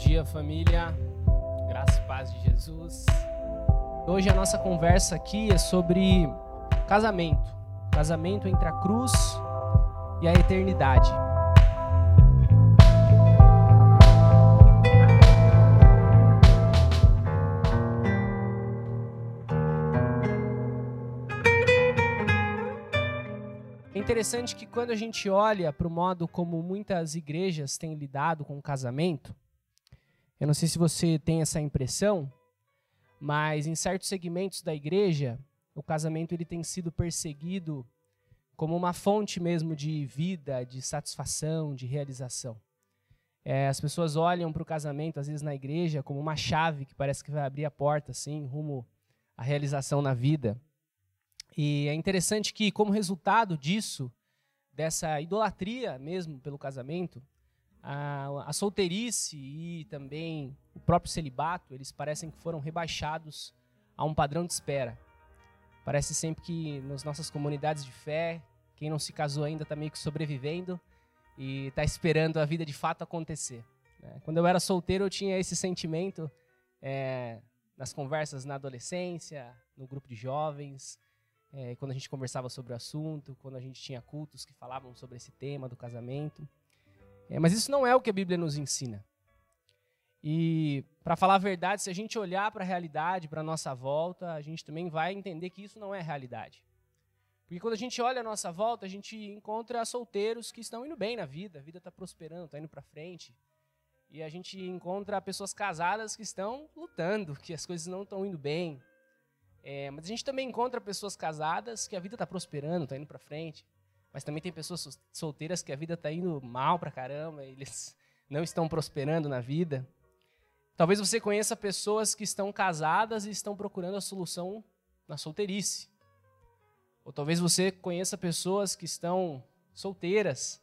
dia, família. Graça e paz de Jesus. Hoje a nossa conversa aqui é sobre casamento. Casamento entre a cruz e a eternidade. É interessante que quando a gente olha para o modo como muitas igrejas têm lidado com o casamento, eu não sei se você tem essa impressão, mas em certos segmentos da igreja, o casamento ele tem sido perseguido como uma fonte mesmo de vida, de satisfação, de realização. É, as pessoas olham para o casamento, às vezes na igreja, como uma chave que parece que vai abrir a porta, assim, rumo à realização na vida. E é interessante que, como resultado disso, dessa idolatria mesmo pelo casamento, a, a solteirice e também o próprio celibato, eles parecem que foram rebaixados a um padrão de espera. Parece sempre que nas nossas comunidades de fé, quem não se casou ainda está meio que sobrevivendo e está esperando a vida de fato acontecer. Né? Quando eu era solteiro, eu tinha esse sentimento é, nas conversas na adolescência, no grupo de jovens, é, quando a gente conversava sobre o assunto, quando a gente tinha cultos que falavam sobre esse tema do casamento. É, mas isso não é o que a Bíblia nos ensina. E, para falar a verdade, se a gente olhar para a realidade, para a nossa volta, a gente também vai entender que isso não é realidade. Porque quando a gente olha a nossa volta, a gente encontra solteiros que estão indo bem na vida, a vida está prosperando, está indo para frente. E a gente encontra pessoas casadas que estão lutando, que as coisas não estão indo bem. É, mas a gente também encontra pessoas casadas que a vida está prosperando, está indo para frente. Mas também tem pessoas solteiras que a vida está indo mal para caramba, eles não estão prosperando na vida. Talvez você conheça pessoas que estão casadas e estão procurando a solução na solteirice. Ou talvez você conheça pessoas que estão solteiras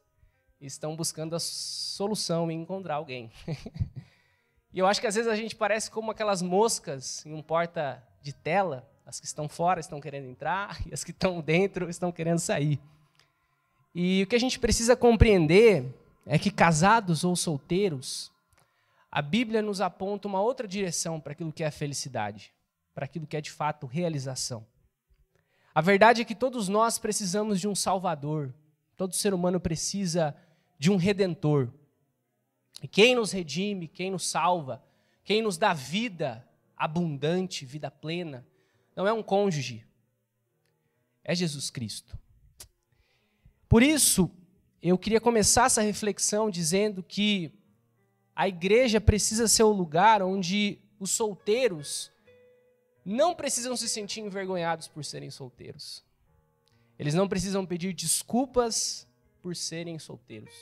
e estão buscando a solução em encontrar alguém. e eu acho que às vezes a gente parece como aquelas moscas em um porta de tela, as que estão fora estão querendo entrar e as que estão dentro estão querendo sair. E o que a gente precisa compreender é que casados ou solteiros, a Bíblia nos aponta uma outra direção para aquilo que é felicidade, para aquilo que é de fato realização. A verdade é que todos nós precisamos de um Salvador, todo ser humano precisa de um Redentor. E quem nos redime, quem nos salva, quem nos dá vida abundante, vida plena, não é um cônjuge, é Jesus Cristo. Por isso, eu queria começar essa reflexão dizendo que a igreja precisa ser o lugar onde os solteiros não precisam se sentir envergonhados por serem solteiros. Eles não precisam pedir desculpas por serem solteiros.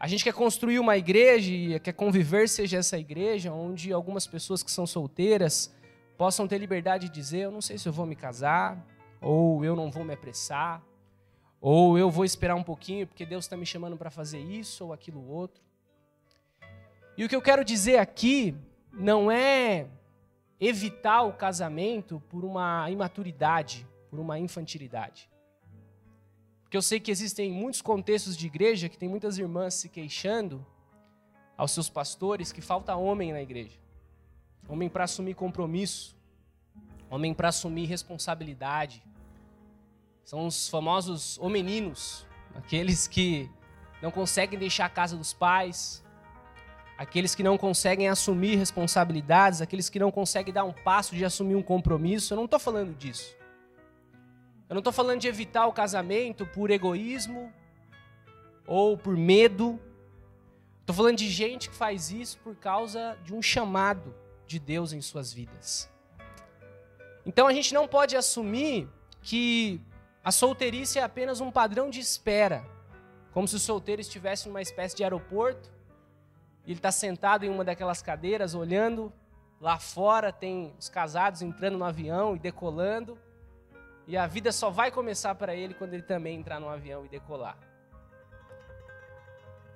A gente quer construir uma igreja e quer conviver seja essa igreja onde algumas pessoas que são solteiras possam ter liberdade de dizer: eu não sei se eu vou me casar, ou eu não vou me apressar, ou eu vou esperar um pouquinho porque Deus está me chamando para fazer isso ou aquilo outro. E o que eu quero dizer aqui não é evitar o casamento por uma imaturidade, por uma infantilidade. Porque eu sei que existem muitos contextos de igreja que tem muitas irmãs se queixando aos seus pastores que falta homem na igreja. Homem para assumir compromisso, homem para assumir responsabilidade, são os famosos homeninos, aqueles que não conseguem deixar a casa dos pais, aqueles que não conseguem assumir responsabilidades, aqueles que não conseguem dar um passo de assumir um compromisso. Eu não estou falando disso. Eu não estou falando de evitar o casamento por egoísmo ou por medo. Estou falando de gente que faz isso por causa de um chamado de Deus em suas vidas. Então a gente não pode assumir que a solteirice é apenas um padrão de espera, como se o solteiro estivesse numa espécie de aeroporto, e ele está sentado em uma daquelas cadeiras, olhando lá fora, tem os casados entrando no avião e decolando, e a vida só vai começar para ele quando ele também entrar no avião e decolar.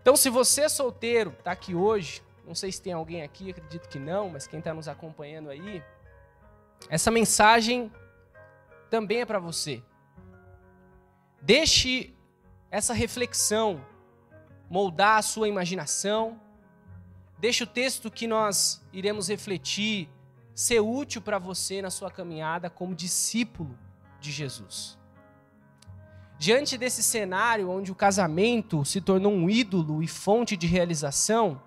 Então, se você é solteiro, está aqui hoje, não sei se tem alguém aqui, acredito que não, mas quem está nos acompanhando aí, essa mensagem também é para você. Deixe essa reflexão moldar a sua imaginação. deixa o texto que nós iremos refletir ser útil para você na sua caminhada como discípulo de Jesus. Diante desse cenário onde o casamento se tornou um ídolo e fonte de realização,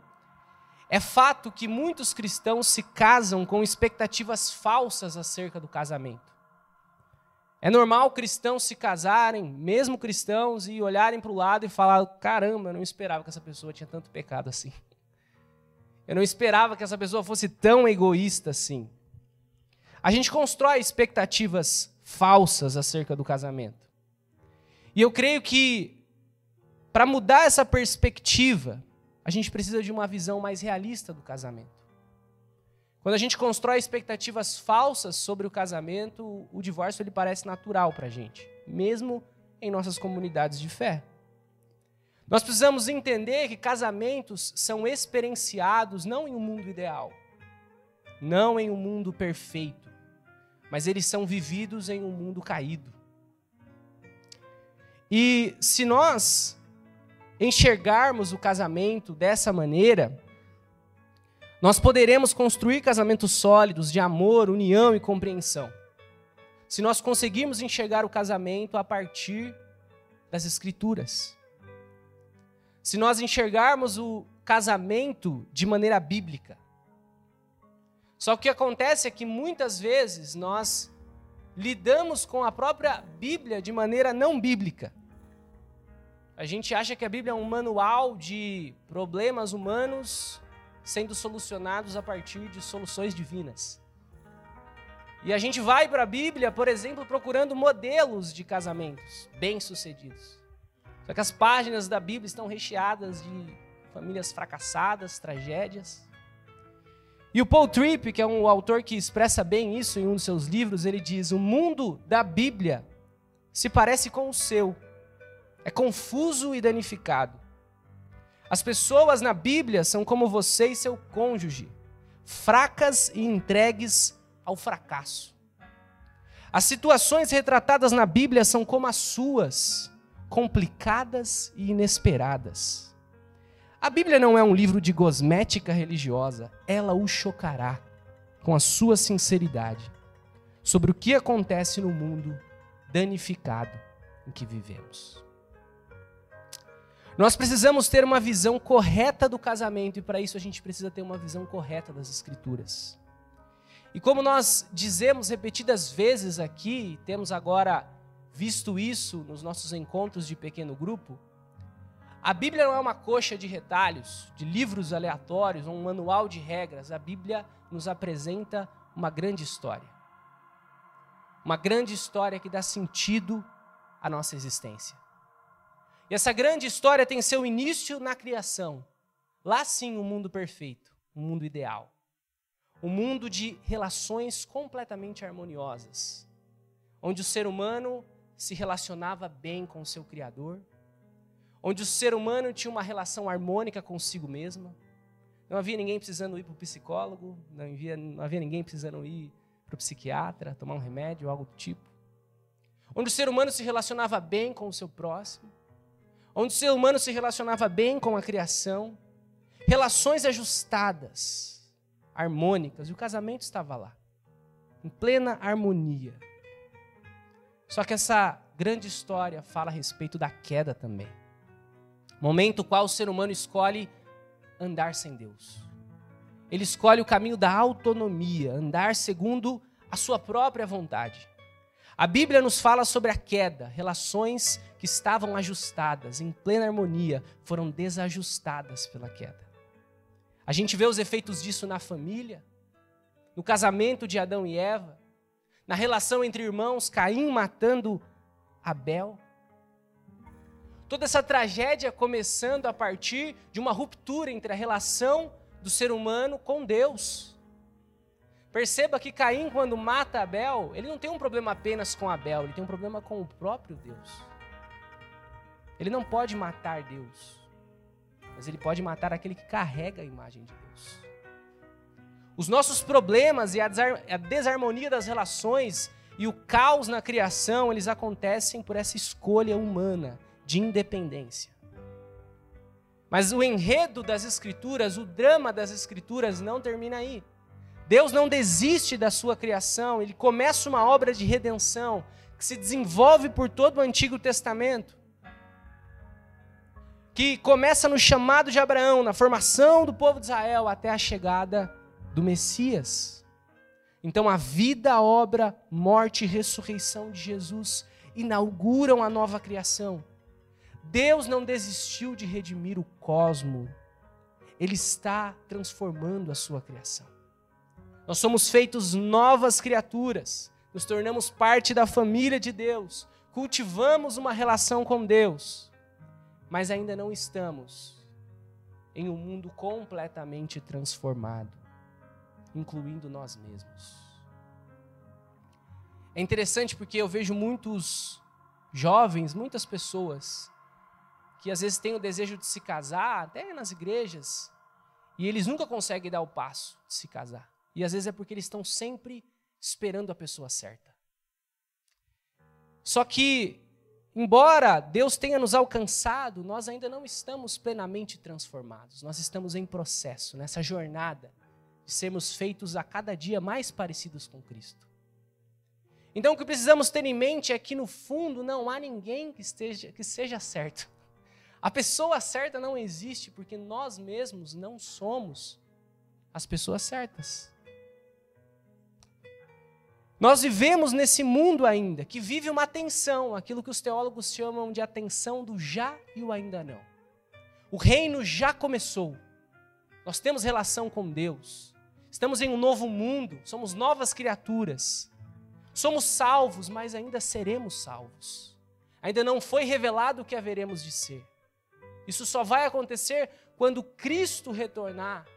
é fato que muitos cristãos se casam com expectativas falsas acerca do casamento. É normal cristãos se casarem, mesmo cristãos, e olharem para o lado e falar: caramba, eu não esperava que essa pessoa tinha tanto pecado assim. Eu não esperava que essa pessoa fosse tão egoísta assim. A gente constrói expectativas falsas acerca do casamento. E eu creio que, para mudar essa perspectiva, a gente precisa de uma visão mais realista do casamento. Quando a gente constrói expectativas falsas sobre o casamento, o divórcio ele parece natural para a gente, mesmo em nossas comunidades de fé. Nós precisamos entender que casamentos são experienciados não em um mundo ideal, não em um mundo perfeito, mas eles são vividos em um mundo caído. E se nós enxergarmos o casamento dessa maneira, nós poderemos construir casamentos sólidos de amor, união e compreensão. Se nós conseguirmos enxergar o casamento a partir das Escrituras. Se nós enxergarmos o casamento de maneira bíblica. Só que o que acontece é que muitas vezes nós lidamos com a própria Bíblia de maneira não bíblica. A gente acha que a Bíblia é um manual de problemas humanos sendo solucionados a partir de soluções divinas. E a gente vai para a Bíblia, por exemplo, procurando modelos de casamentos bem-sucedidos. Só que as páginas da Bíblia estão recheadas de famílias fracassadas, tragédias. E o Paul Tripp, que é um autor que expressa bem isso em um dos seus livros, ele diz: "O mundo da Bíblia se parece com o seu, é confuso e danificado. As pessoas na Bíblia são como você e seu cônjuge, fracas e entregues ao fracasso. As situações retratadas na Bíblia são como as suas, complicadas e inesperadas. A Bíblia não é um livro de cosmética religiosa, ela o chocará com a sua sinceridade sobre o que acontece no mundo danificado em que vivemos. Nós precisamos ter uma visão correta do casamento e para isso a gente precisa ter uma visão correta das Escrituras. E como nós dizemos repetidas vezes aqui, temos agora visto isso nos nossos encontros de pequeno grupo, a Bíblia não é uma coxa de retalhos, de livros aleatórios, um manual de regras. A Bíblia nos apresenta uma grande história. Uma grande história que dá sentido à nossa existência. E essa grande história tem seu início na criação. Lá sim, o um mundo perfeito, um mundo ideal. Um mundo de relações completamente harmoniosas, onde o ser humano se relacionava bem com o seu Criador, onde o ser humano tinha uma relação harmônica consigo mesmo. Não havia ninguém precisando ir para o psicólogo, não havia, não havia ninguém precisando ir para o psiquiatra, tomar um remédio, algo do tipo. Onde o ser humano se relacionava bem com o seu próximo onde o ser humano se relacionava bem com a criação, relações ajustadas, harmônicas, e o casamento estava lá, em plena harmonia. Só que essa grande história fala a respeito da queda também. Momento qual o ser humano escolhe andar sem Deus. Ele escolhe o caminho da autonomia, andar segundo a sua própria vontade. A Bíblia nos fala sobre a queda, relações que estavam ajustadas, em plena harmonia, foram desajustadas pela queda. A gente vê os efeitos disso na família, no casamento de Adão e Eva, na relação entre irmãos, Caim matando Abel. Toda essa tragédia começando a partir de uma ruptura entre a relação do ser humano com Deus. Perceba que Caim, quando mata Abel, ele não tem um problema apenas com Abel, ele tem um problema com o próprio Deus. Ele não pode matar Deus, mas ele pode matar aquele que carrega a imagem de Deus. Os nossos problemas e a desarmonia das relações e o caos na criação, eles acontecem por essa escolha humana de independência. Mas o enredo das Escrituras, o drama das Escrituras não termina aí. Deus não desiste da sua criação, ele começa uma obra de redenção que se desenvolve por todo o Antigo Testamento, que começa no chamado de Abraão, na formação do povo de Israel, até a chegada do Messias. Então a vida, obra, morte e ressurreição de Jesus inauguram a nova criação. Deus não desistiu de redimir o cosmo, Ele está transformando a sua criação. Nós somos feitos novas criaturas, nos tornamos parte da família de Deus, cultivamos uma relação com Deus, mas ainda não estamos em um mundo completamente transformado, incluindo nós mesmos. É interessante porque eu vejo muitos jovens, muitas pessoas, que às vezes têm o desejo de se casar, até nas igrejas, e eles nunca conseguem dar o passo de se casar. E às vezes é porque eles estão sempre esperando a pessoa certa. Só que, embora Deus tenha nos alcançado, nós ainda não estamos plenamente transformados. Nós estamos em processo, nessa jornada de sermos feitos a cada dia mais parecidos com Cristo. Então, o que precisamos ter em mente é que, no fundo, não há ninguém que, esteja, que seja certo. A pessoa certa não existe porque nós mesmos não somos as pessoas certas. Nós vivemos nesse mundo ainda que vive uma tensão, aquilo que os teólogos chamam de atenção do já e o ainda não. O reino já começou. Nós temos relação com Deus. Estamos em um novo mundo, somos novas criaturas. Somos salvos, mas ainda seremos salvos. Ainda não foi revelado o que haveremos de ser. Isso só vai acontecer quando Cristo retornar,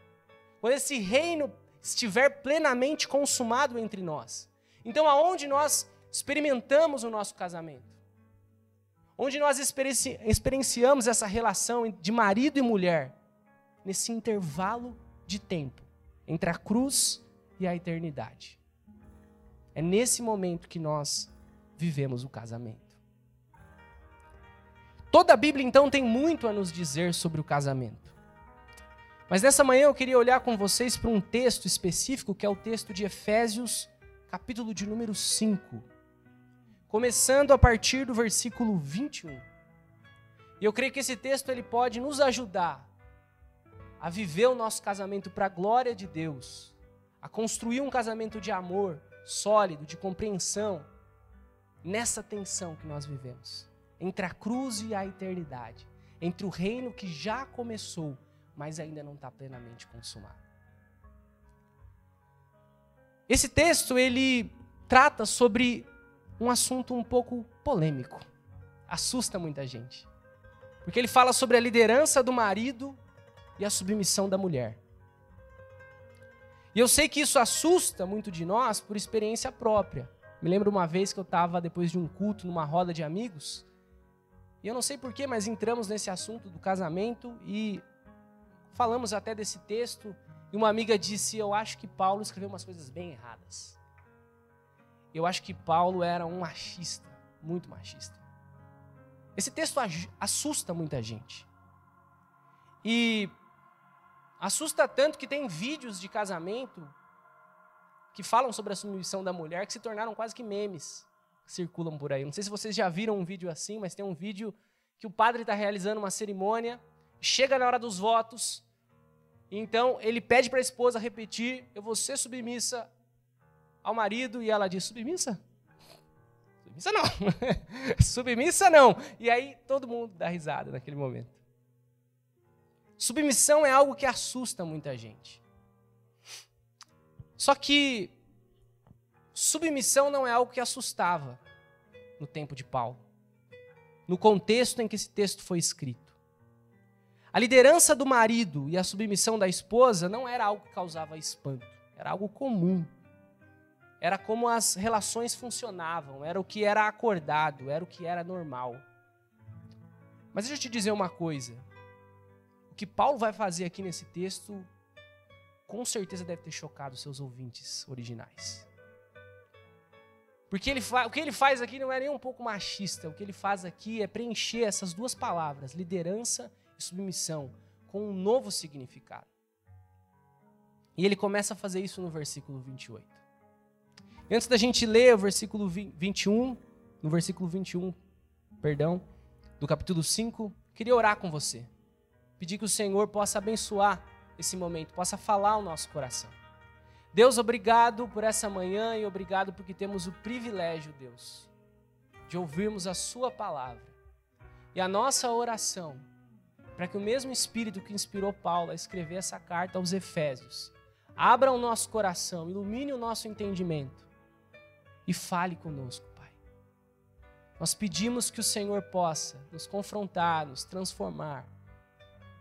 quando esse reino estiver plenamente consumado entre nós. Então, aonde nós experimentamos o nosso casamento? Onde nós experienci experienciamos essa relação de marido e mulher? Nesse intervalo de tempo entre a cruz e a eternidade. É nesse momento que nós vivemos o casamento. Toda a Bíblia, então, tem muito a nos dizer sobre o casamento. Mas nessa manhã eu queria olhar com vocês para um texto específico, que é o texto de Efésios capítulo de número 5, começando a partir do versículo 21. E eu creio que esse texto ele pode nos ajudar a viver o nosso casamento para a glória de Deus, a construir um casamento de amor sólido, de compreensão, nessa tensão que nós vivemos, entre a cruz e a eternidade, entre o reino que já começou, mas ainda não está plenamente consumado. Esse texto ele trata sobre um assunto um pouco polêmico. Assusta muita gente. Porque ele fala sobre a liderança do marido e a submissão da mulher. E eu sei que isso assusta muito de nós por experiência própria. Me lembro uma vez que eu estava, depois de um culto, numa roda de amigos, e eu não sei porquê, mas entramos nesse assunto do casamento e falamos até desse texto e uma amiga disse: Eu acho que Paulo escreveu umas coisas bem erradas. Eu acho que Paulo era um machista, muito machista. Esse texto assusta muita gente. E assusta tanto que tem vídeos de casamento que falam sobre a submissão da mulher que se tornaram quase que memes que circulam por aí. Não sei se vocês já viram um vídeo assim, mas tem um vídeo que o padre está realizando uma cerimônia, chega na hora dos votos, então ele pede para a esposa repetir: Eu vou ser submissa ao marido. E ela diz: Submissa? Submissa não. submissa não. E aí todo mundo dá risada naquele momento. Submissão é algo que assusta muita gente. Só que submissão não é algo que assustava no tempo de Paulo, no contexto em que esse texto foi escrito. A liderança do marido e a submissão da esposa não era algo que causava espanto, era algo comum. Era como as relações funcionavam, era o que era acordado, era o que era normal. Mas deixa eu te dizer uma coisa. O que Paulo vai fazer aqui nesse texto, com certeza deve ter chocado seus ouvintes originais. Porque ele o que ele faz aqui não é nem um pouco machista, o que ele faz aqui é preencher essas duas palavras, liderança submissão com um novo significado. E ele começa a fazer isso no versículo 28. Antes da gente ler o versículo 21, no versículo 21, perdão, do capítulo 5, queria orar com você. Pedir que o Senhor possa abençoar esse momento, possa falar ao nosso coração. Deus, obrigado por essa manhã e obrigado porque temos o privilégio, Deus, de ouvirmos a Sua palavra. E a nossa oração, para que o mesmo Espírito que inspirou Paulo a escrever essa carta aos Efésios, abra o nosso coração, ilumine o nosso entendimento e fale conosco, Pai. Nós pedimos que o Senhor possa nos confrontar, nos transformar,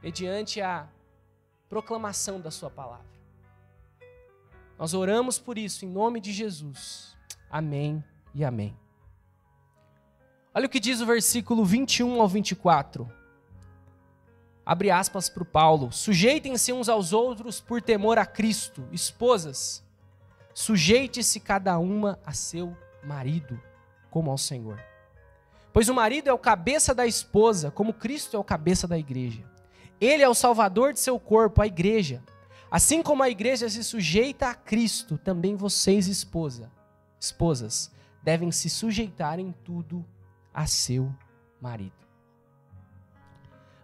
mediante a proclamação da Sua palavra. Nós oramos por isso em nome de Jesus. Amém e amém. Olha o que diz o versículo 21 ao 24. Abre aspas para o Paulo. Sujeitem-se uns aos outros por temor a Cristo. Esposas, sujeite-se cada uma a seu marido, como ao Senhor. Pois o marido é o cabeça da esposa, como Cristo é o cabeça da igreja. Ele é o salvador de seu corpo, a igreja. Assim como a igreja se sujeita a Cristo, também vocês, esposa, esposas, devem se sujeitar em tudo a seu marido.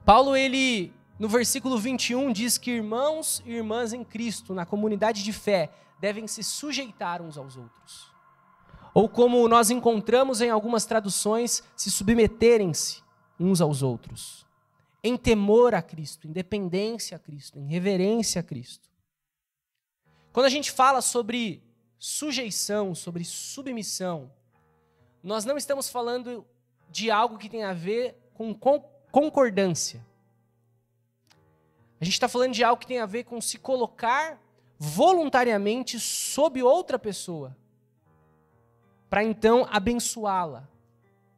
Paulo, ele, no versículo 21, diz que irmãos e irmãs em Cristo, na comunidade de fé, devem se sujeitar uns aos outros. Ou como nós encontramos em algumas traduções, se submeterem-se uns aos outros em temor a Cristo, em dependência a Cristo, em reverência a Cristo. Quando a gente fala sobre sujeição, sobre submissão, nós não estamos falando de algo que tem a ver com concordância. A gente está falando de algo que tem a ver com se colocar voluntariamente sob outra pessoa, para então abençoá-la,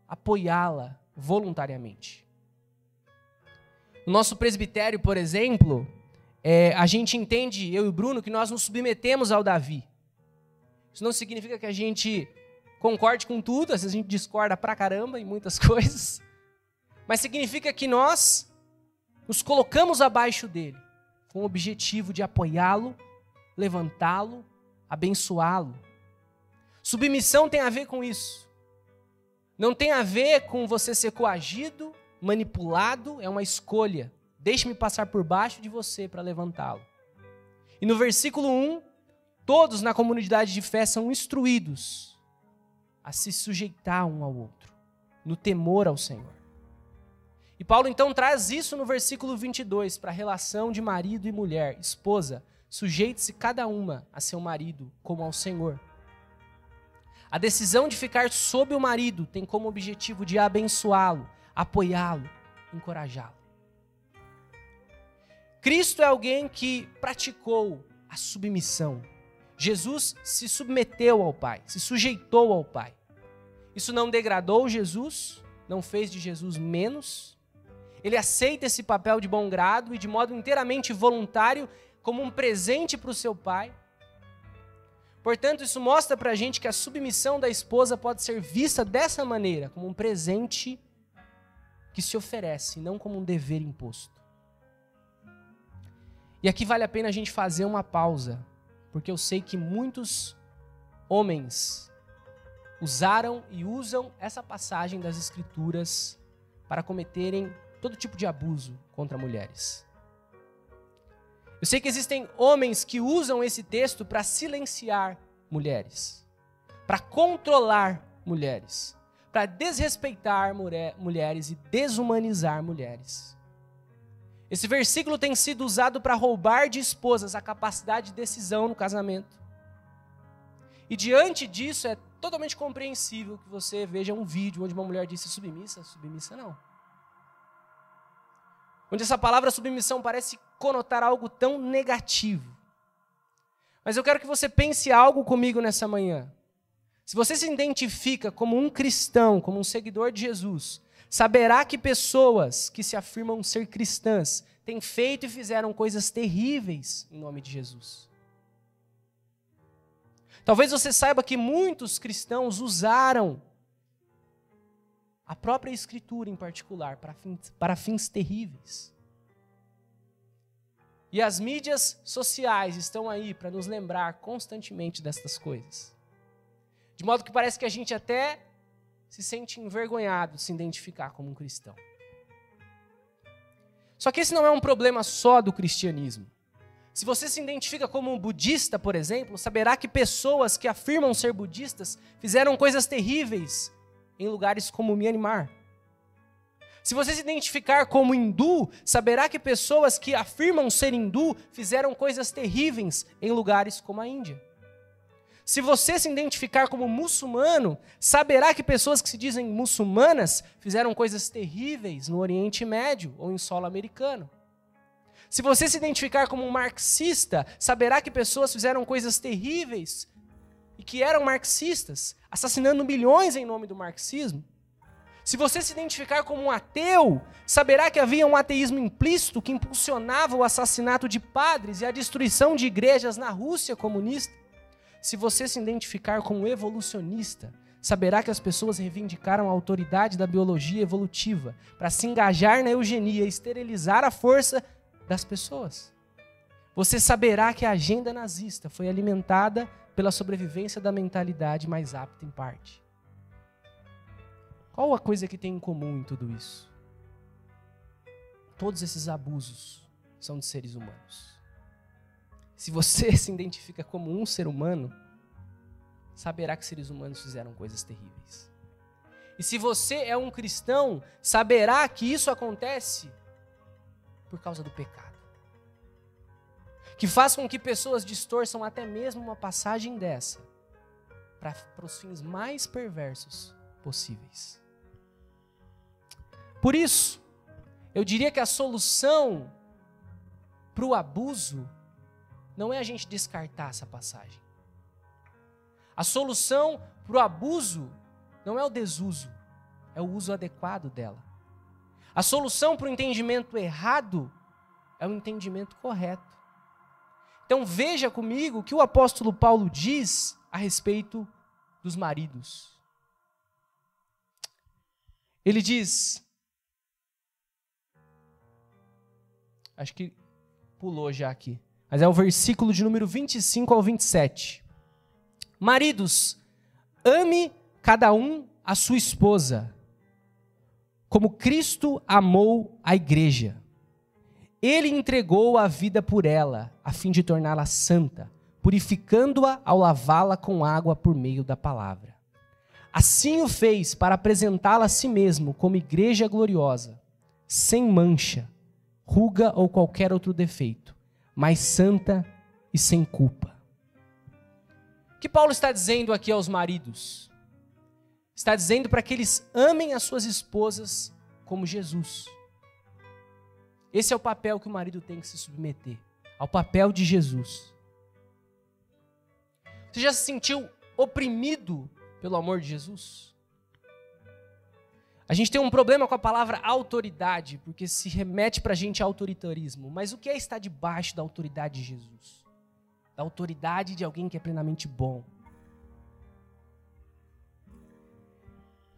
apoiá-la voluntariamente. No nosso presbitério, por exemplo, é, a gente entende, eu e o Bruno, que nós nos submetemos ao Davi. Isso não significa que a gente concorde com tudo, às vezes a gente discorda pra caramba em muitas coisas, mas significa que nós nos colocamos abaixo dele, com o objetivo de apoiá-lo, levantá-lo, abençoá-lo. Submissão tem a ver com isso. Não tem a ver com você ser coagido, manipulado, é uma escolha. Deixe-me passar por baixo de você para levantá-lo. E no versículo 1, todos na comunidade de fé são instruídos a se sujeitar um ao outro, no temor ao Senhor. E Paulo então traz isso no versículo 22 para a relação de marido e mulher, esposa, sujeite-se cada uma a seu marido como ao Senhor. A decisão de ficar sob o marido tem como objetivo de abençoá-lo, apoiá-lo, encorajá-lo. Cristo é alguém que praticou a submissão. Jesus se submeteu ao Pai, se sujeitou ao Pai. Isso não degradou Jesus, não fez de Jesus menos. Ele aceita esse papel de bom grado e de modo inteiramente voluntário, como um presente para o seu pai. Portanto, isso mostra para a gente que a submissão da esposa pode ser vista dessa maneira, como um presente que se oferece, não como um dever imposto. E aqui vale a pena a gente fazer uma pausa, porque eu sei que muitos homens usaram e usam essa passagem das Escrituras para cometerem todo tipo de abuso contra mulheres. Eu sei que existem homens que usam esse texto para silenciar mulheres, para controlar mulheres, para desrespeitar mulher, mulheres e desumanizar mulheres. Esse versículo tem sido usado para roubar de esposas a capacidade de decisão no casamento. E diante disso é totalmente compreensível que você veja um vídeo onde uma mulher disse submissa, submissa não. Onde essa palavra submissão parece conotar algo tão negativo. Mas eu quero que você pense algo comigo nessa manhã. Se você se identifica como um cristão, como um seguidor de Jesus, saberá que pessoas que se afirmam ser cristãs têm feito e fizeram coisas terríveis em nome de Jesus. Talvez você saiba que muitos cristãos usaram a própria Escritura em particular para fins, para fins terríveis. E as mídias sociais estão aí para nos lembrar constantemente destas coisas. De modo que parece que a gente até se sente envergonhado de se identificar como um cristão. Só que esse não é um problema só do cristianismo. Se você se identifica como um budista, por exemplo, saberá que pessoas que afirmam ser budistas fizeram coisas terríveis em lugares como Myanmar. Se você se identificar como hindu, saberá que pessoas que afirmam ser hindu fizeram coisas terríveis em lugares como a Índia. Se você se identificar como muçulmano, saberá que pessoas que se dizem muçulmanas fizeram coisas terríveis no Oriente Médio ou em solo americano. Se você se identificar como um marxista, saberá que pessoas fizeram coisas terríveis e que eram marxistas, assassinando milhões em nome do marxismo. Se você se identificar como um ateu, saberá que havia um ateísmo implícito que impulsionava o assassinato de padres e a destruição de igrejas na Rússia comunista. Se você se identificar como evolucionista, saberá que as pessoas reivindicaram a autoridade da biologia evolutiva para se engajar na eugenia e esterilizar a força das pessoas. Você saberá que a agenda nazista foi alimentada pela sobrevivência da mentalidade mais apta em parte. Qual a coisa que tem em comum em tudo isso? Todos esses abusos são de seres humanos. Se você se identifica como um ser humano, saberá que seres humanos fizeram coisas terríveis. E se você é um cristão, saberá que isso acontece por causa do pecado. Que faz com que pessoas distorçam até mesmo uma passagem dessa para os fins mais perversos possíveis. Por isso, eu diria que a solução para o abuso não é a gente descartar essa passagem. A solução para o abuso não é o desuso, é o uso adequado dela. A solução para o entendimento errado é o entendimento correto. Então veja comigo o que o apóstolo Paulo diz a respeito dos maridos. Ele diz: Acho que pulou já aqui. Mas é o versículo de número 25 ao 27. Maridos, ame cada um a sua esposa, como Cristo amou a igreja. Ele entregou a vida por ela, a fim de torná-la santa, purificando-a ao lavá-la com água por meio da palavra. Assim o fez para apresentá-la a si mesmo como igreja gloriosa, sem mancha, ruga ou qualquer outro defeito, mas santa e sem culpa. O que Paulo está dizendo aqui aos maridos? Está dizendo para que eles amem as suas esposas como Jesus. Esse é o papel que o marido tem que se submeter ao papel de Jesus. Você já se sentiu oprimido pelo amor de Jesus? A gente tem um problema com a palavra autoridade, porque se remete para a gente a autoritarismo. Mas o que é estar debaixo da autoridade de Jesus? Da autoridade de alguém que é plenamente bom.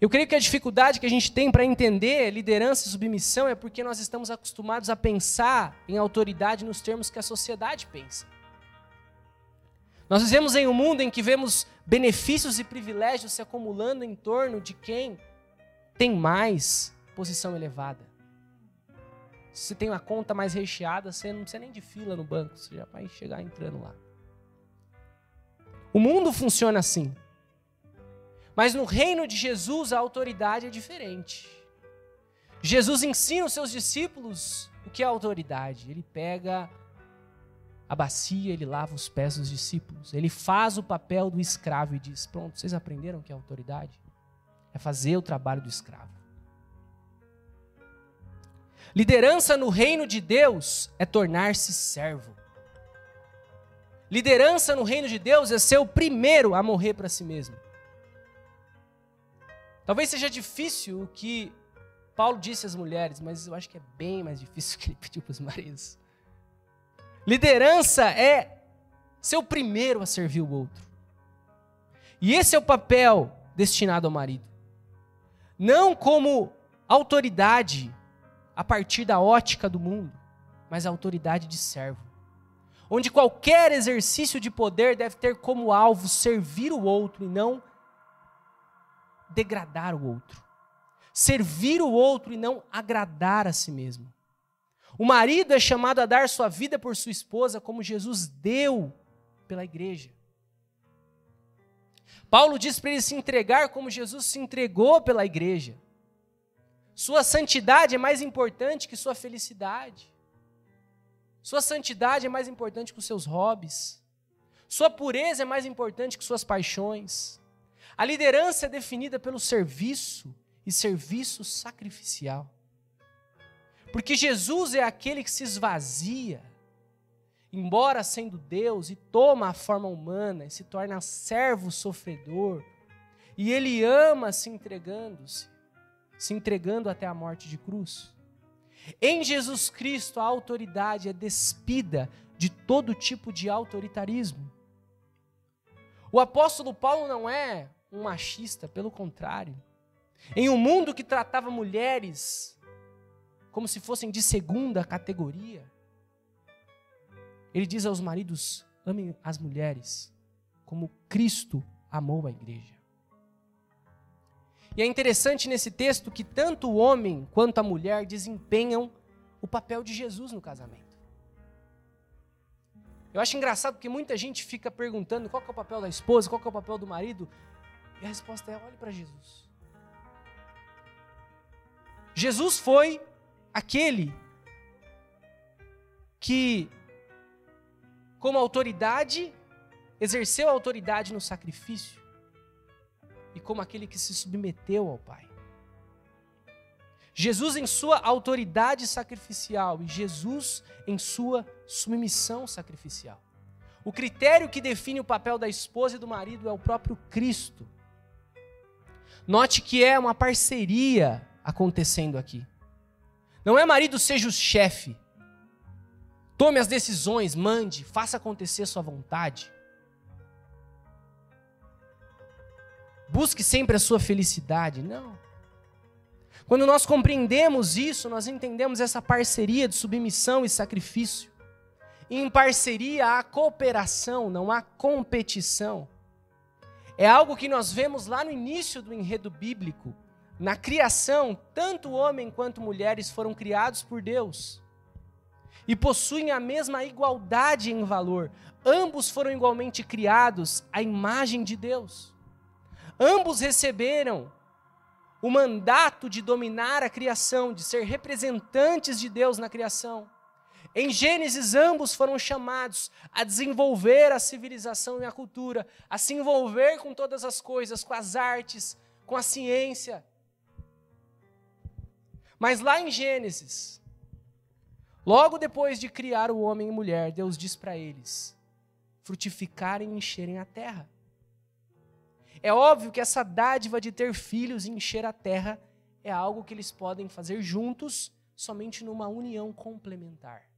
Eu creio que a dificuldade que a gente tem para entender liderança e submissão é porque nós estamos acostumados a pensar em autoridade nos termos que a sociedade pensa. Nós vivemos em um mundo em que vemos benefícios e privilégios se acumulando em torno de quem tem mais posição elevada. Se tem uma conta mais recheada, você não precisa nem de fila no banco, você já vai chegar entrando lá. O mundo funciona assim. Mas no reino de Jesus a autoridade é diferente. Jesus ensina os seus discípulos o que é autoridade. Ele pega a bacia, ele lava os pés dos discípulos. Ele faz o papel do escravo e diz: Pronto, vocês aprenderam o que é autoridade? é fazer o trabalho do escravo. Liderança no reino de Deus é tornar-se servo. Liderança no reino de Deus é ser o primeiro a morrer para si mesmo. Talvez seja difícil o que Paulo disse às mulheres, mas eu acho que é bem mais difícil o que ele pediu para os maridos. Liderança é ser o primeiro a servir o outro. E esse é o papel destinado ao marido não como autoridade a partir da ótica do mundo, mas a autoridade de servo. Onde qualquer exercício de poder deve ter como alvo servir o outro e não degradar o outro. Servir o outro e não agradar a si mesmo. O marido é chamado a dar sua vida por sua esposa, como Jesus deu pela igreja. Paulo diz para ele se entregar como Jesus se entregou pela igreja. Sua santidade é mais importante que sua felicidade. Sua santidade é mais importante que os seus hobbies. Sua pureza é mais importante que suas paixões. A liderança é definida pelo serviço e serviço sacrificial. Porque Jesus é aquele que se esvazia, embora sendo Deus, e toma a forma humana, e se torna servo sofredor, e ele ama se entregando-se, se entregando até a morte de cruz. Em Jesus Cristo, a autoridade é despida de todo tipo de autoritarismo. O apóstolo Paulo não é um machista, pelo contrário. Em um mundo que tratava mulheres como se fossem de segunda categoria. Ele diz aos maridos: amem as mulheres como Cristo amou a igreja. E é interessante nesse texto que tanto o homem quanto a mulher desempenham o papel de Jesus no casamento. Eu acho engraçado porque muita gente fica perguntando qual é o papel da esposa, qual é o papel do marido, e a resposta é: olhe para Jesus. Jesus foi aquele que, como autoridade, exerceu a autoridade no sacrifício, e como aquele que se submeteu ao Pai. Jesus em sua autoridade sacrificial e Jesus em sua submissão sacrificial. O critério que define o papel da esposa e do marido é o próprio Cristo. Note que é uma parceria acontecendo aqui. Não é marido seja o chefe. Tome as decisões, mande, faça acontecer sua vontade. Busque sempre a sua felicidade. Não. Quando nós compreendemos isso, nós entendemos essa parceria de submissão e sacrifício. Em parceria há cooperação, não há competição. É algo que nós vemos lá no início do enredo bíblico, na criação, tanto homem quanto mulheres foram criados por Deus e possuem a mesma igualdade em valor. Ambos foram igualmente criados à imagem de Deus. Ambos receberam o mandato de dominar a criação, de ser representantes de Deus na criação. Em Gênesis, ambos foram chamados a desenvolver a civilização e a cultura, a se envolver com todas as coisas, com as artes, com a ciência. Mas lá em Gênesis, logo depois de criar o homem e mulher, Deus diz para eles: frutificarem e encherem a terra. É óbvio que essa dádiva de ter filhos e encher a terra é algo que eles podem fazer juntos, somente numa união complementar.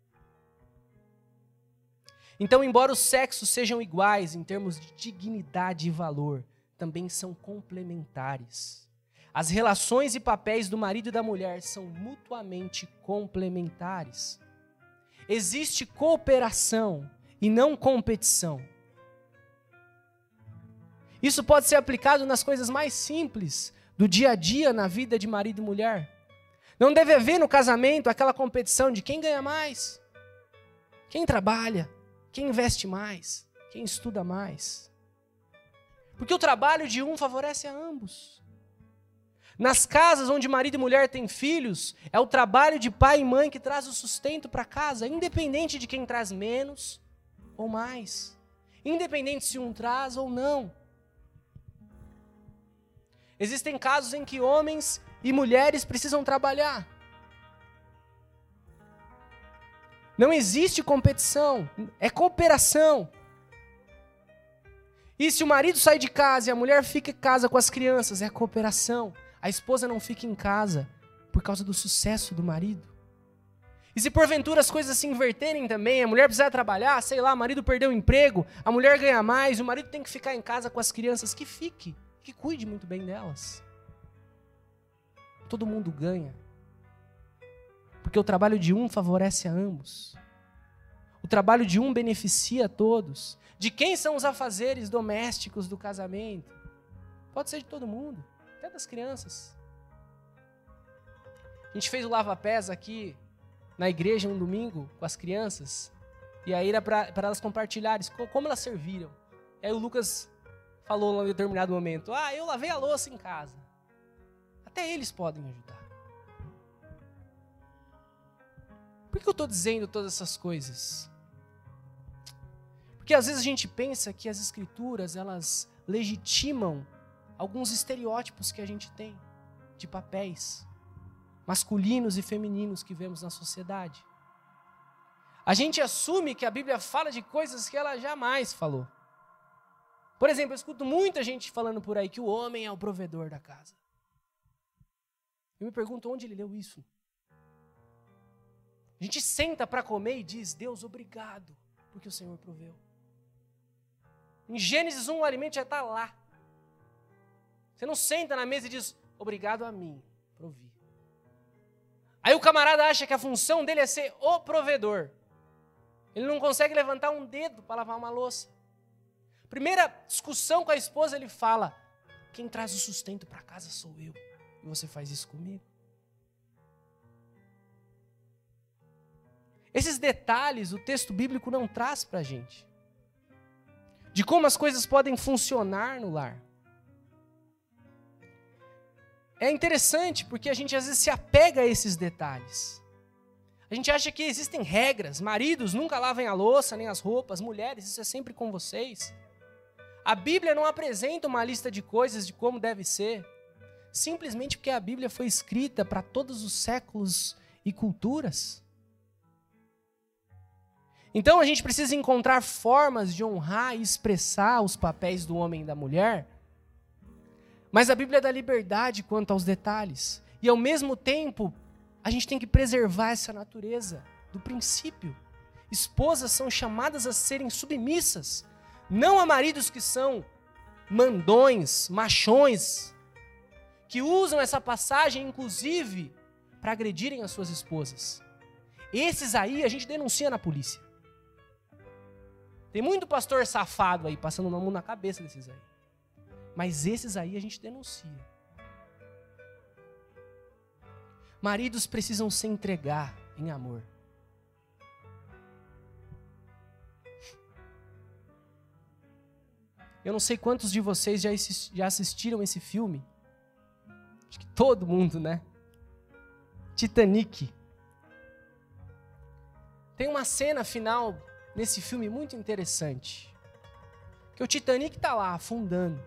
Então, embora os sexos sejam iguais em termos de dignidade e valor, também são complementares. As relações e papéis do marido e da mulher são mutuamente complementares. Existe cooperação e não competição. Isso pode ser aplicado nas coisas mais simples do dia a dia na vida de marido e mulher. Não deve haver no casamento aquela competição de quem ganha mais, quem trabalha, quem investe mais, quem estuda mais. Porque o trabalho de um favorece a ambos. Nas casas onde marido e mulher têm filhos, é o trabalho de pai e mãe que traz o sustento para casa, independente de quem traz menos ou mais. Independente se um traz ou não. Existem casos em que homens e mulheres precisam trabalhar. Não existe competição, é cooperação. E se o marido sai de casa e a mulher fica em casa com as crianças, é cooperação. A esposa não fica em casa por causa do sucesso do marido. E se porventura as coisas se inverterem também, a mulher precisa trabalhar, sei lá, o marido perdeu o emprego, a mulher ganha mais, o marido tem que ficar em casa com as crianças, que fique, que cuide muito bem delas. Todo mundo ganha. Porque o trabalho de um favorece a ambos. O trabalho de um beneficia a todos. De quem são os afazeres domésticos do casamento? Pode ser de todo mundo, até das crianças. A gente fez o lava-pés aqui na igreja um domingo com as crianças. E aí era para elas compartilharem como elas serviram. E aí o Lucas falou em determinado momento: Ah, eu lavei a louça em casa. Até eles podem ajudar. Por que eu estou dizendo todas essas coisas? Porque às vezes a gente pensa que as escrituras elas legitimam alguns estereótipos que a gente tem de papéis masculinos e femininos que vemos na sociedade. A gente assume que a Bíblia fala de coisas que ela jamais falou. Por exemplo, eu escuto muita gente falando por aí que o homem é o provedor da casa. Eu me pergunto onde ele leu isso. A gente senta para comer e diz: Deus, obrigado, porque o Senhor proveu. Em Gênesis 1, o alimento já está lá. Você não senta na mesa e diz: Obrigado a mim, provi. Aí o camarada acha que a função dele é ser o provedor. Ele não consegue levantar um dedo para lavar uma louça. Primeira discussão com a esposa, ele fala: Quem traz o sustento para casa sou eu. E você faz isso comigo? Esses detalhes o texto bíblico não traz para a gente. De como as coisas podem funcionar no lar. É interessante porque a gente às vezes se apega a esses detalhes. A gente acha que existem regras, maridos nunca lavem a louça nem as roupas, mulheres, isso é sempre com vocês. A Bíblia não apresenta uma lista de coisas de como deve ser, simplesmente porque a Bíblia foi escrita para todos os séculos e culturas. Então a gente precisa encontrar formas de honrar e expressar os papéis do homem e da mulher. Mas a Bíblia dá liberdade quanto aos detalhes. E ao mesmo tempo, a gente tem que preservar essa natureza do princípio. Esposas são chamadas a serem submissas, não a maridos que são mandões, machões, que usam essa passagem, inclusive, para agredirem as suas esposas. Esses aí a gente denuncia na polícia. Tem muito pastor safado aí, passando mão na cabeça desses aí. Mas esses aí a gente denuncia. Maridos precisam se entregar em amor. Eu não sei quantos de vocês já assistiram esse filme. Acho que todo mundo, né? Titanic. Tem uma cena final nesse filme muito interessante. Que o Titanic está lá afundando.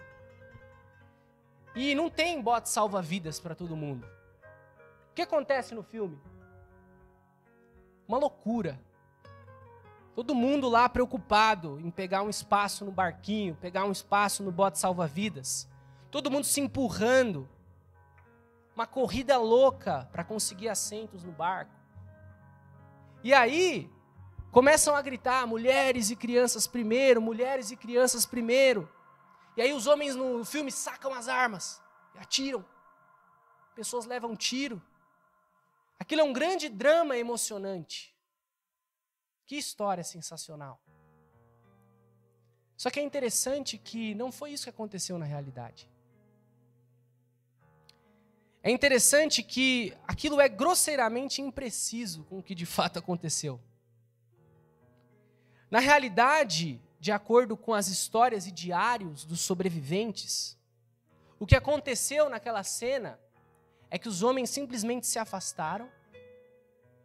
E não tem bote salva-vidas para todo mundo. O que acontece no filme? Uma loucura. Todo mundo lá preocupado em pegar um espaço no barquinho, pegar um espaço no bote salva-vidas. Todo mundo se empurrando. Uma corrida louca para conseguir assentos no barco. E aí, começam a gritar: mulheres e crianças primeiro, mulheres e crianças primeiro. E aí os homens no filme sacam as armas atiram. Pessoas levam tiro. Aquilo é um grande drama emocionante. Que história sensacional. Só que é interessante que não foi isso que aconteceu na realidade. É interessante que aquilo é grosseiramente impreciso com o que de fato aconteceu. Na realidade, de acordo com as histórias e diários dos sobreviventes, o que aconteceu naquela cena é que os homens simplesmente se afastaram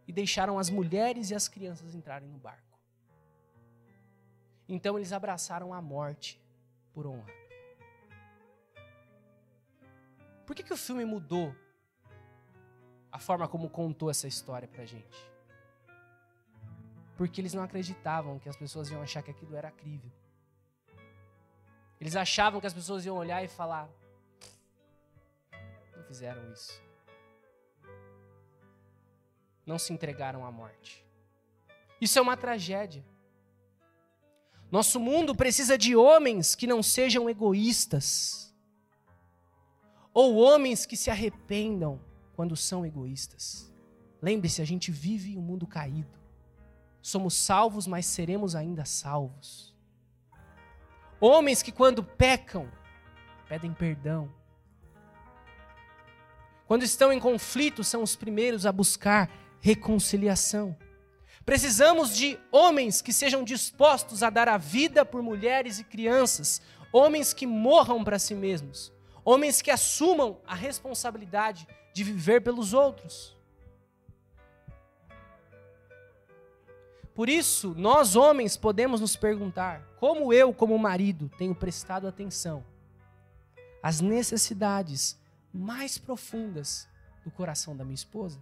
e deixaram as mulheres e as crianças entrarem no barco. Então eles abraçaram a morte por honra. Por que, que o filme mudou a forma como contou essa história pra gente? Porque eles não acreditavam que as pessoas iam achar que aquilo era crível. Eles achavam que as pessoas iam olhar e falar: não fizeram isso. Não se entregaram à morte. Isso é uma tragédia. Nosso mundo precisa de homens que não sejam egoístas, ou homens que se arrependam quando são egoístas. Lembre-se, a gente vive em um mundo caído. Somos salvos, mas seremos ainda salvos. Homens que, quando pecam, pedem perdão. Quando estão em conflito, são os primeiros a buscar reconciliação. Precisamos de homens que sejam dispostos a dar a vida por mulheres e crianças, homens que morram para si mesmos, homens que assumam a responsabilidade de viver pelos outros. Por isso, nós homens podemos nos perguntar: como eu, como marido, tenho prestado atenção às necessidades mais profundas do coração da minha esposa?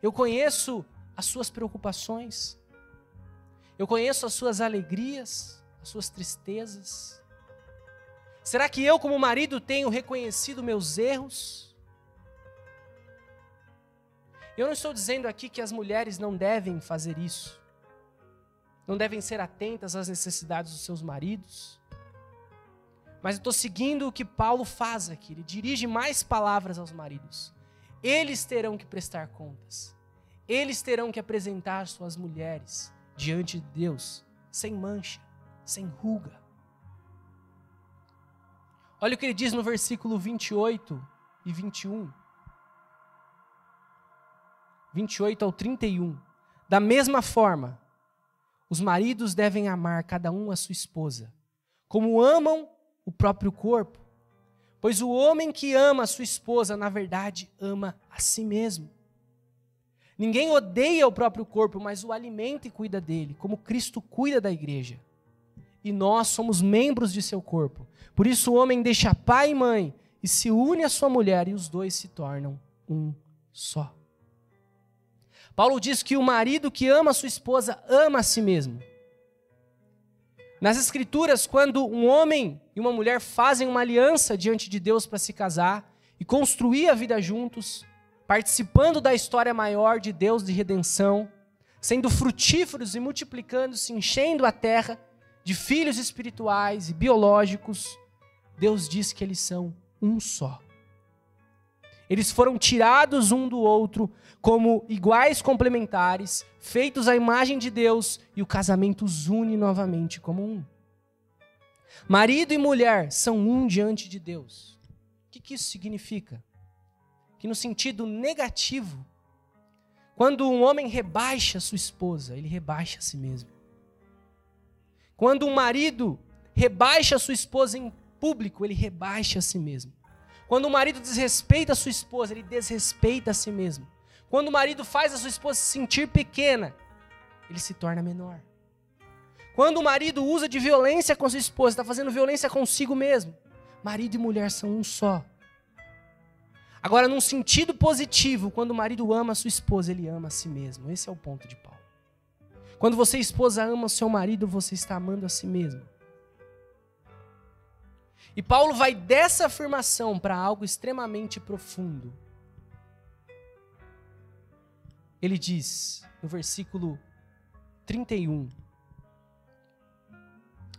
Eu conheço as suas preocupações, eu conheço as suas alegrias, as suas tristezas. Será que eu, como marido, tenho reconhecido meus erros? Eu não estou dizendo aqui que as mulheres não devem fazer isso, não devem ser atentas às necessidades dos seus maridos, mas eu estou seguindo o que Paulo faz aqui, ele dirige mais palavras aos maridos. Eles terão que prestar contas, eles terão que apresentar suas mulheres diante de Deus, sem mancha, sem ruga. Olha o que ele diz no versículo 28 e 21. 28 ao 31. Da mesma forma, os maridos devem amar cada um a sua esposa, como amam o próprio corpo. Pois o homem que ama a sua esposa, na verdade, ama a si mesmo. Ninguém odeia o próprio corpo, mas o alimenta e cuida dele, como Cristo cuida da igreja. E nós somos membros de seu corpo. Por isso o homem deixa pai e mãe e se une à sua mulher, e os dois se tornam um só. Paulo diz que o marido que ama a sua esposa ama a si mesmo. Nas Escrituras, quando um homem e uma mulher fazem uma aliança diante de Deus para se casar e construir a vida juntos, participando da história maior de Deus de redenção, sendo frutíferos e multiplicando-se, enchendo a terra de filhos espirituais e biológicos, Deus diz que eles são um só. Eles foram tirados um do outro como iguais complementares, feitos à imagem de Deus, e o casamento os une novamente como um. Marido e mulher são um diante de Deus. O que, isso significa? Que no sentido negativo, quando um homem rebaixa sua esposa, ele rebaixa a si mesmo. Quando um marido rebaixa sua esposa em público, ele rebaixa a si mesmo. Quando o marido desrespeita a sua esposa, ele desrespeita a si mesmo. Quando o marido faz a sua esposa se sentir pequena, ele se torna menor. Quando o marido usa de violência com sua esposa, está fazendo violência consigo mesmo. Marido e mulher são um só. Agora, num sentido positivo, quando o marido ama a sua esposa, ele ama a si mesmo. Esse é o ponto de Paulo. Quando você, esposa, ama o seu marido, você está amando a si mesmo. E Paulo vai dessa afirmação para algo extremamente profundo. Ele diz, no versículo 31,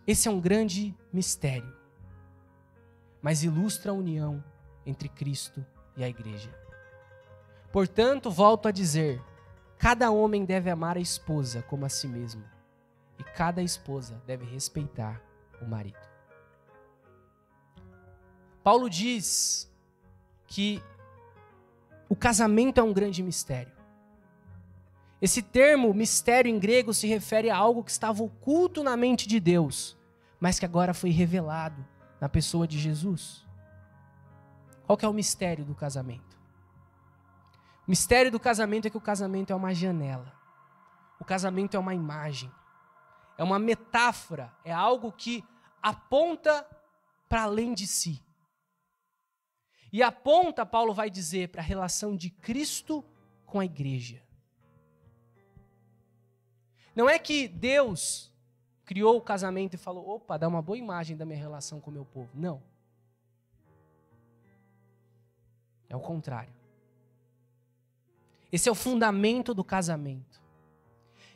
esse é um grande mistério, mas ilustra a união entre Cristo e a igreja. Portanto, volto a dizer: cada homem deve amar a esposa como a si mesmo, e cada esposa deve respeitar o marido. Paulo diz que o casamento é um grande mistério. Esse termo mistério em grego se refere a algo que estava oculto na mente de Deus, mas que agora foi revelado na pessoa de Jesus. Qual que é o mistério do casamento? O mistério do casamento é que o casamento é uma janela. O casamento é uma imagem. É uma metáfora, é algo que aponta para além de si. E aponta, Paulo vai dizer, para a relação de Cristo com a igreja. Não é que Deus criou o casamento e falou: opa, dá uma boa imagem da minha relação com o meu povo. Não. É o contrário. Esse é o fundamento do casamento.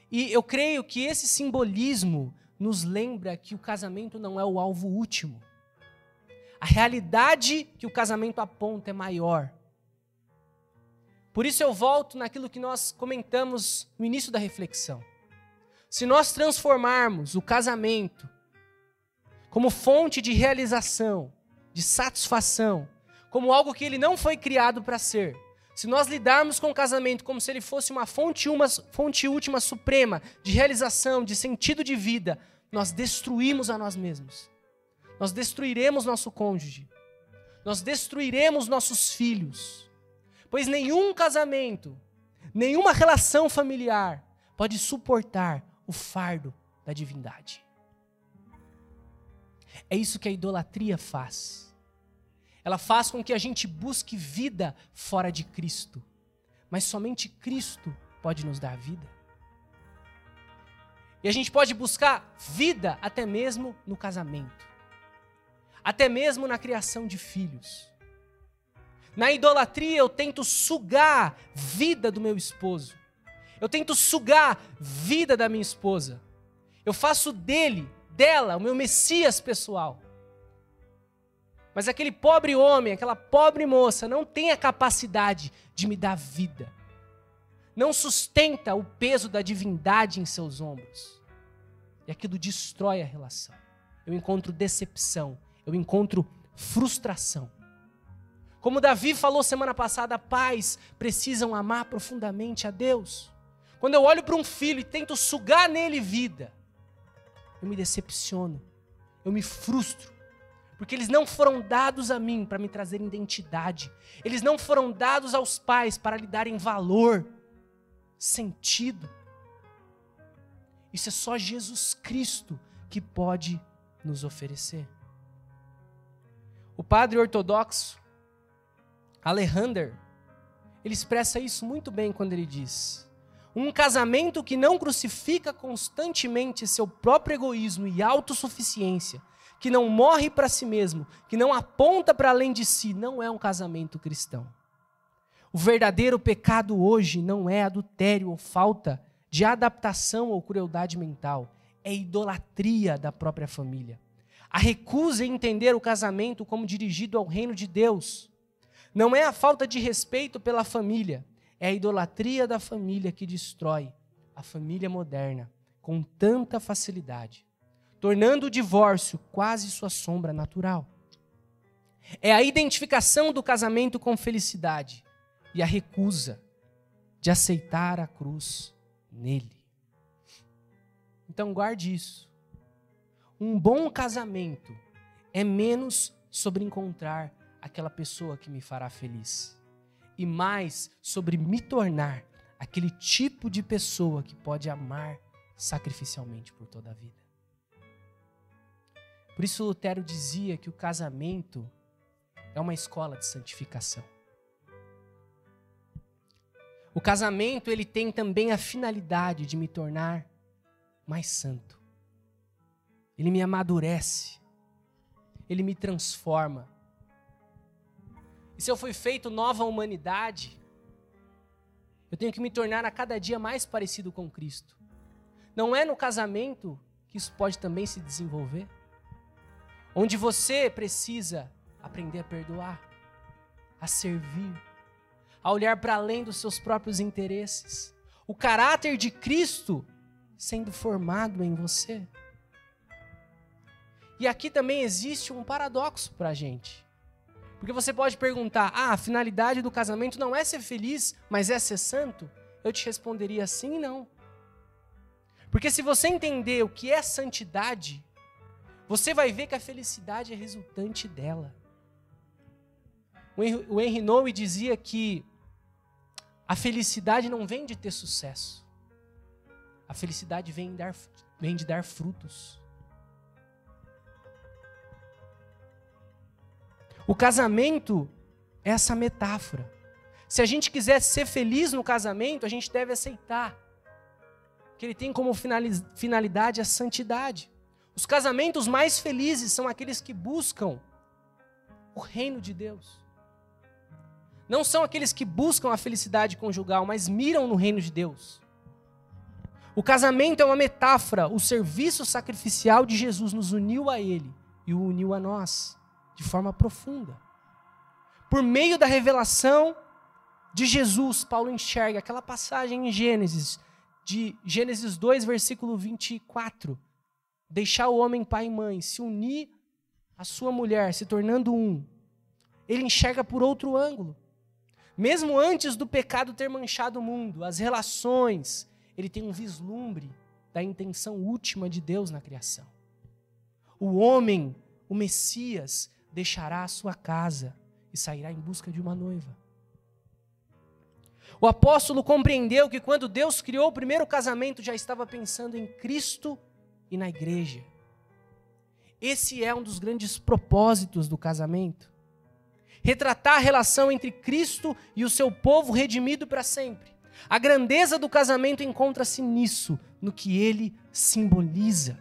E eu creio que esse simbolismo nos lembra que o casamento não é o alvo último. A realidade que o casamento aponta é maior. Por isso eu volto naquilo que nós comentamos no início da reflexão. Se nós transformarmos o casamento como fonte de realização, de satisfação, como algo que ele não foi criado para ser, se nós lidarmos com o casamento como se ele fosse uma fonte, uma fonte última suprema de realização, de sentido de vida, nós destruímos a nós mesmos. Nós destruiremos nosso cônjuge. Nós destruiremos nossos filhos. Pois nenhum casamento, nenhuma relação familiar pode suportar o fardo da divindade. É isso que a idolatria faz. Ela faz com que a gente busque vida fora de Cristo. Mas somente Cristo pode nos dar vida. E a gente pode buscar vida até mesmo no casamento, até mesmo na criação de filhos. Na idolatria eu tento sugar vida do meu esposo. Eu tento sugar vida da minha esposa. Eu faço dele, dela, o meu Messias pessoal. Mas aquele pobre homem, aquela pobre moça não tem a capacidade de me dar vida. Não sustenta o peso da divindade em seus ombros. E aquilo destrói a relação. Eu encontro decepção, eu encontro frustração. Como Davi falou semana passada, pais precisam amar profundamente a Deus. Quando eu olho para um filho e tento sugar nele vida, eu me decepciono, eu me frustro, porque eles não foram dados a mim para me trazer identidade. Eles não foram dados aos pais para lhe darem valor, sentido. Isso é só Jesus Cristo que pode nos oferecer. O padre ortodoxo Alejandro, ele expressa isso muito bem quando ele diz: um casamento que não crucifica constantemente seu próprio egoísmo e autossuficiência que não morre para si mesmo, que não aponta para além de si, não é um casamento cristão. O verdadeiro pecado hoje não é adultério ou falta de adaptação ou crueldade mental, é idolatria da própria família. A recusa em entender o casamento como dirigido ao reino de Deus. Não é a falta de respeito pela família, é a idolatria da família que destrói a família moderna com tanta facilidade tornando o divórcio quase sua sombra natural. É a identificação do casamento com felicidade e a recusa de aceitar a cruz nele. Então guarde isso. Um bom casamento é menos sobre encontrar aquela pessoa que me fará feliz e mais sobre me tornar aquele tipo de pessoa que pode amar sacrificialmente por toda a vida. Por isso Lutero dizia que o casamento é uma escola de santificação. O casamento ele tem também a finalidade de me tornar mais santo. Ele me amadurece. Ele me transforma. E se eu fui feito nova humanidade, eu tenho que me tornar a cada dia mais parecido com Cristo. Não é no casamento que isso pode também se desenvolver? onde você precisa aprender a perdoar, a servir, a olhar para além dos seus próprios interesses. O caráter de Cristo sendo formado em você. E aqui também existe um paradoxo para a gente. Porque você pode perguntar: ah, a finalidade do casamento não é ser feliz, mas é ser santo? Eu te responderia sim e não. Porque se você entender o que é santidade, você vai ver que a felicidade é resultante dela. O Henry Noe dizia que a felicidade não vem de ter sucesso. A felicidade vem, dar, vem de dar frutos. O casamento é essa metáfora. Se a gente quiser ser feliz no casamento, a gente deve aceitar que ele tem como finalidade a santidade. Os casamentos mais felizes são aqueles que buscam o reino de Deus. Não são aqueles que buscam a felicidade conjugal, mas miram no reino de Deus. O casamento é uma metáfora, o serviço sacrificial de Jesus nos uniu a Ele e o uniu a nós, de forma profunda. Por meio da revelação de Jesus, Paulo enxerga aquela passagem em Gênesis, de Gênesis 2, versículo 24. Deixar o homem pai e mãe, se unir à sua mulher, se tornando um. Ele enxerga por outro ângulo. Mesmo antes do pecado ter manchado o mundo, as relações, ele tem um vislumbre da intenção última de Deus na criação. O homem, o Messias, deixará a sua casa e sairá em busca de uma noiva. O apóstolo compreendeu que quando Deus criou o primeiro casamento, já estava pensando em Cristo e na igreja. Esse é um dos grandes propósitos do casamento. Retratar a relação entre Cristo e o seu povo redimido para sempre. A grandeza do casamento encontra-se nisso, no que ele simboliza.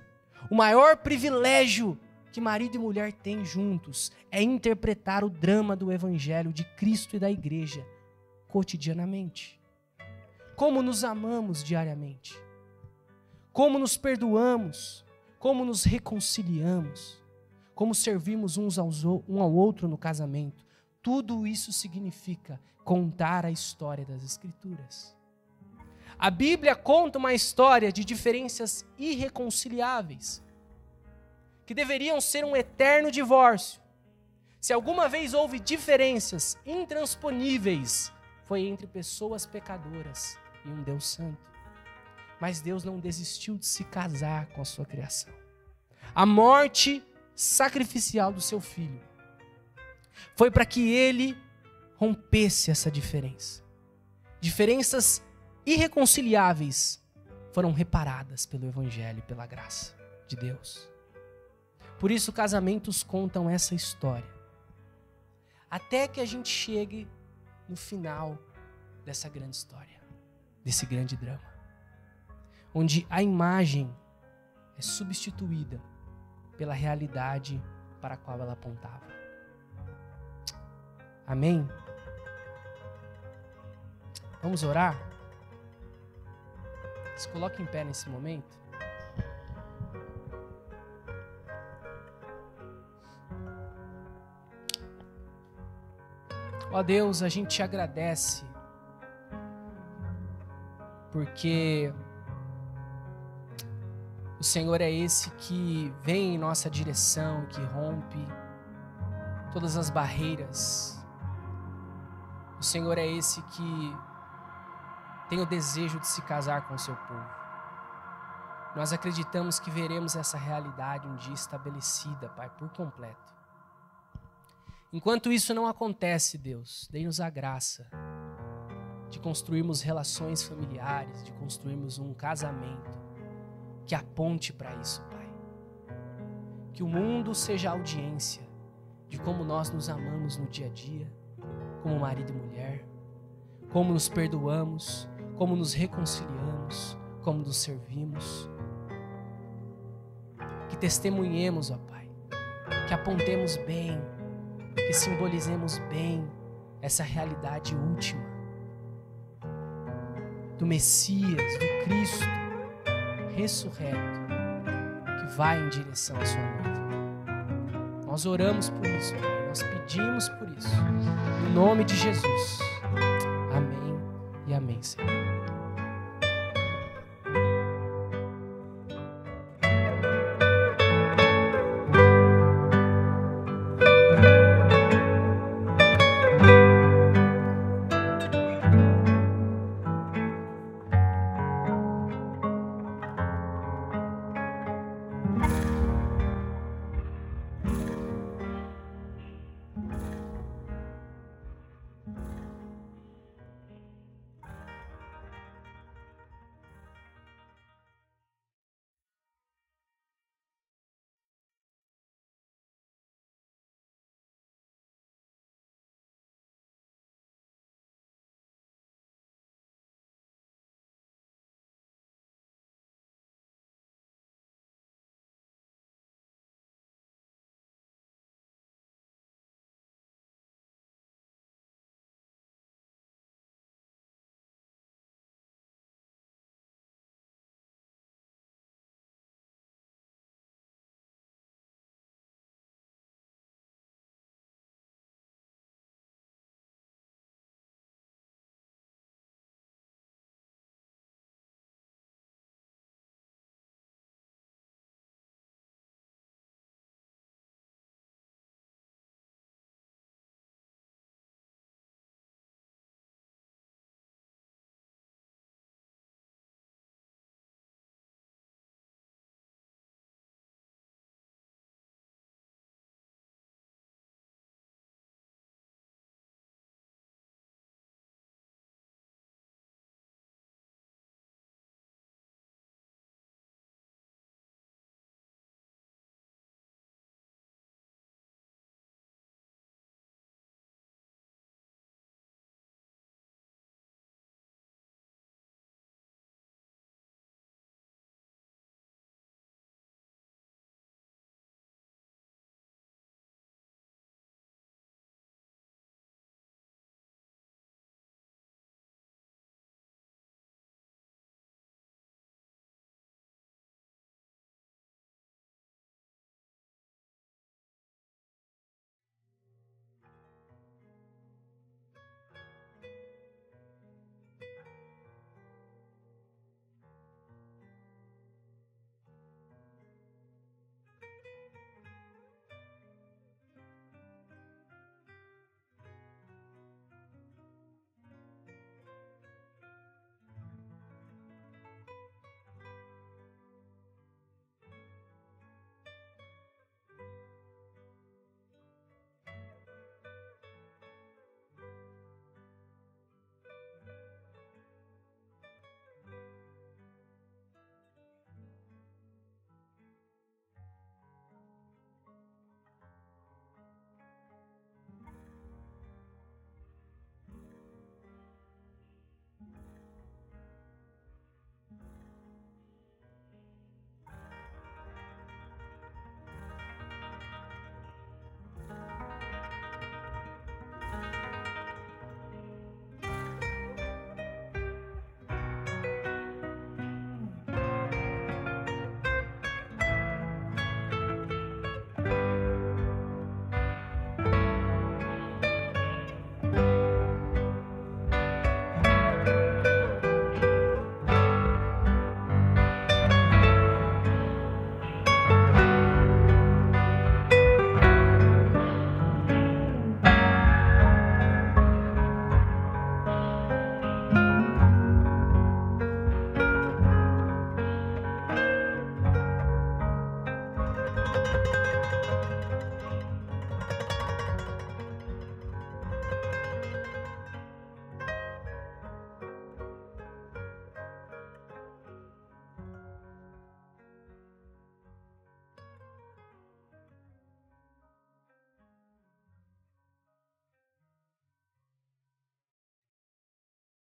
O maior privilégio que marido e mulher têm juntos é interpretar o drama do evangelho de Cristo e da igreja cotidianamente. Como nos amamos diariamente. Como nos perdoamos, como nos reconciliamos, como servimos uns aos, um ao outro no casamento. Tudo isso significa contar a história das Escrituras. A Bíblia conta uma história de diferenças irreconciliáveis, que deveriam ser um eterno divórcio. Se alguma vez houve diferenças intransponíveis, foi entre pessoas pecadoras e um Deus santo. Mas Deus não desistiu de se casar com a sua criação. A morte sacrificial do seu filho foi para que ele rompesse essa diferença. Diferenças irreconciliáveis foram reparadas pelo Evangelho e pela graça de Deus. Por isso, casamentos contam essa história. Até que a gente chegue no final dessa grande história, desse grande drama, onde a imagem é substituída pela realidade para a qual ela apontava. Amém? Vamos orar? Se coloque em pé nesse momento. Ó Deus, a gente te agradece, porque o Senhor é esse que vem em nossa direção, que rompe todas as barreiras. O Senhor é esse que tem o desejo de se casar com o seu povo. Nós acreditamos que veremos essa realidade um dia estabelecida, Pai, por completo. Enquanto isso não acontece, Deus, dê-nos a graça de construirmos relações familiares, de construirmos um casamento que aponte para isso, Pai. Que o mundo seja audiência de como nós nos amamos no dia a dia, como marido e mulher, como nos perdoamos, como nos reconciliamos, como nos servimos. Que testemunhemos, ó Pai, que apontemos bem que simbolizemos bem essa realidade última do Messias, do Cristo ressurreto, que vai em direção à sua noiva. Nós oramos por isso, nós pedimos por isso, no nome de Jesus. Amém e amém, Senhor.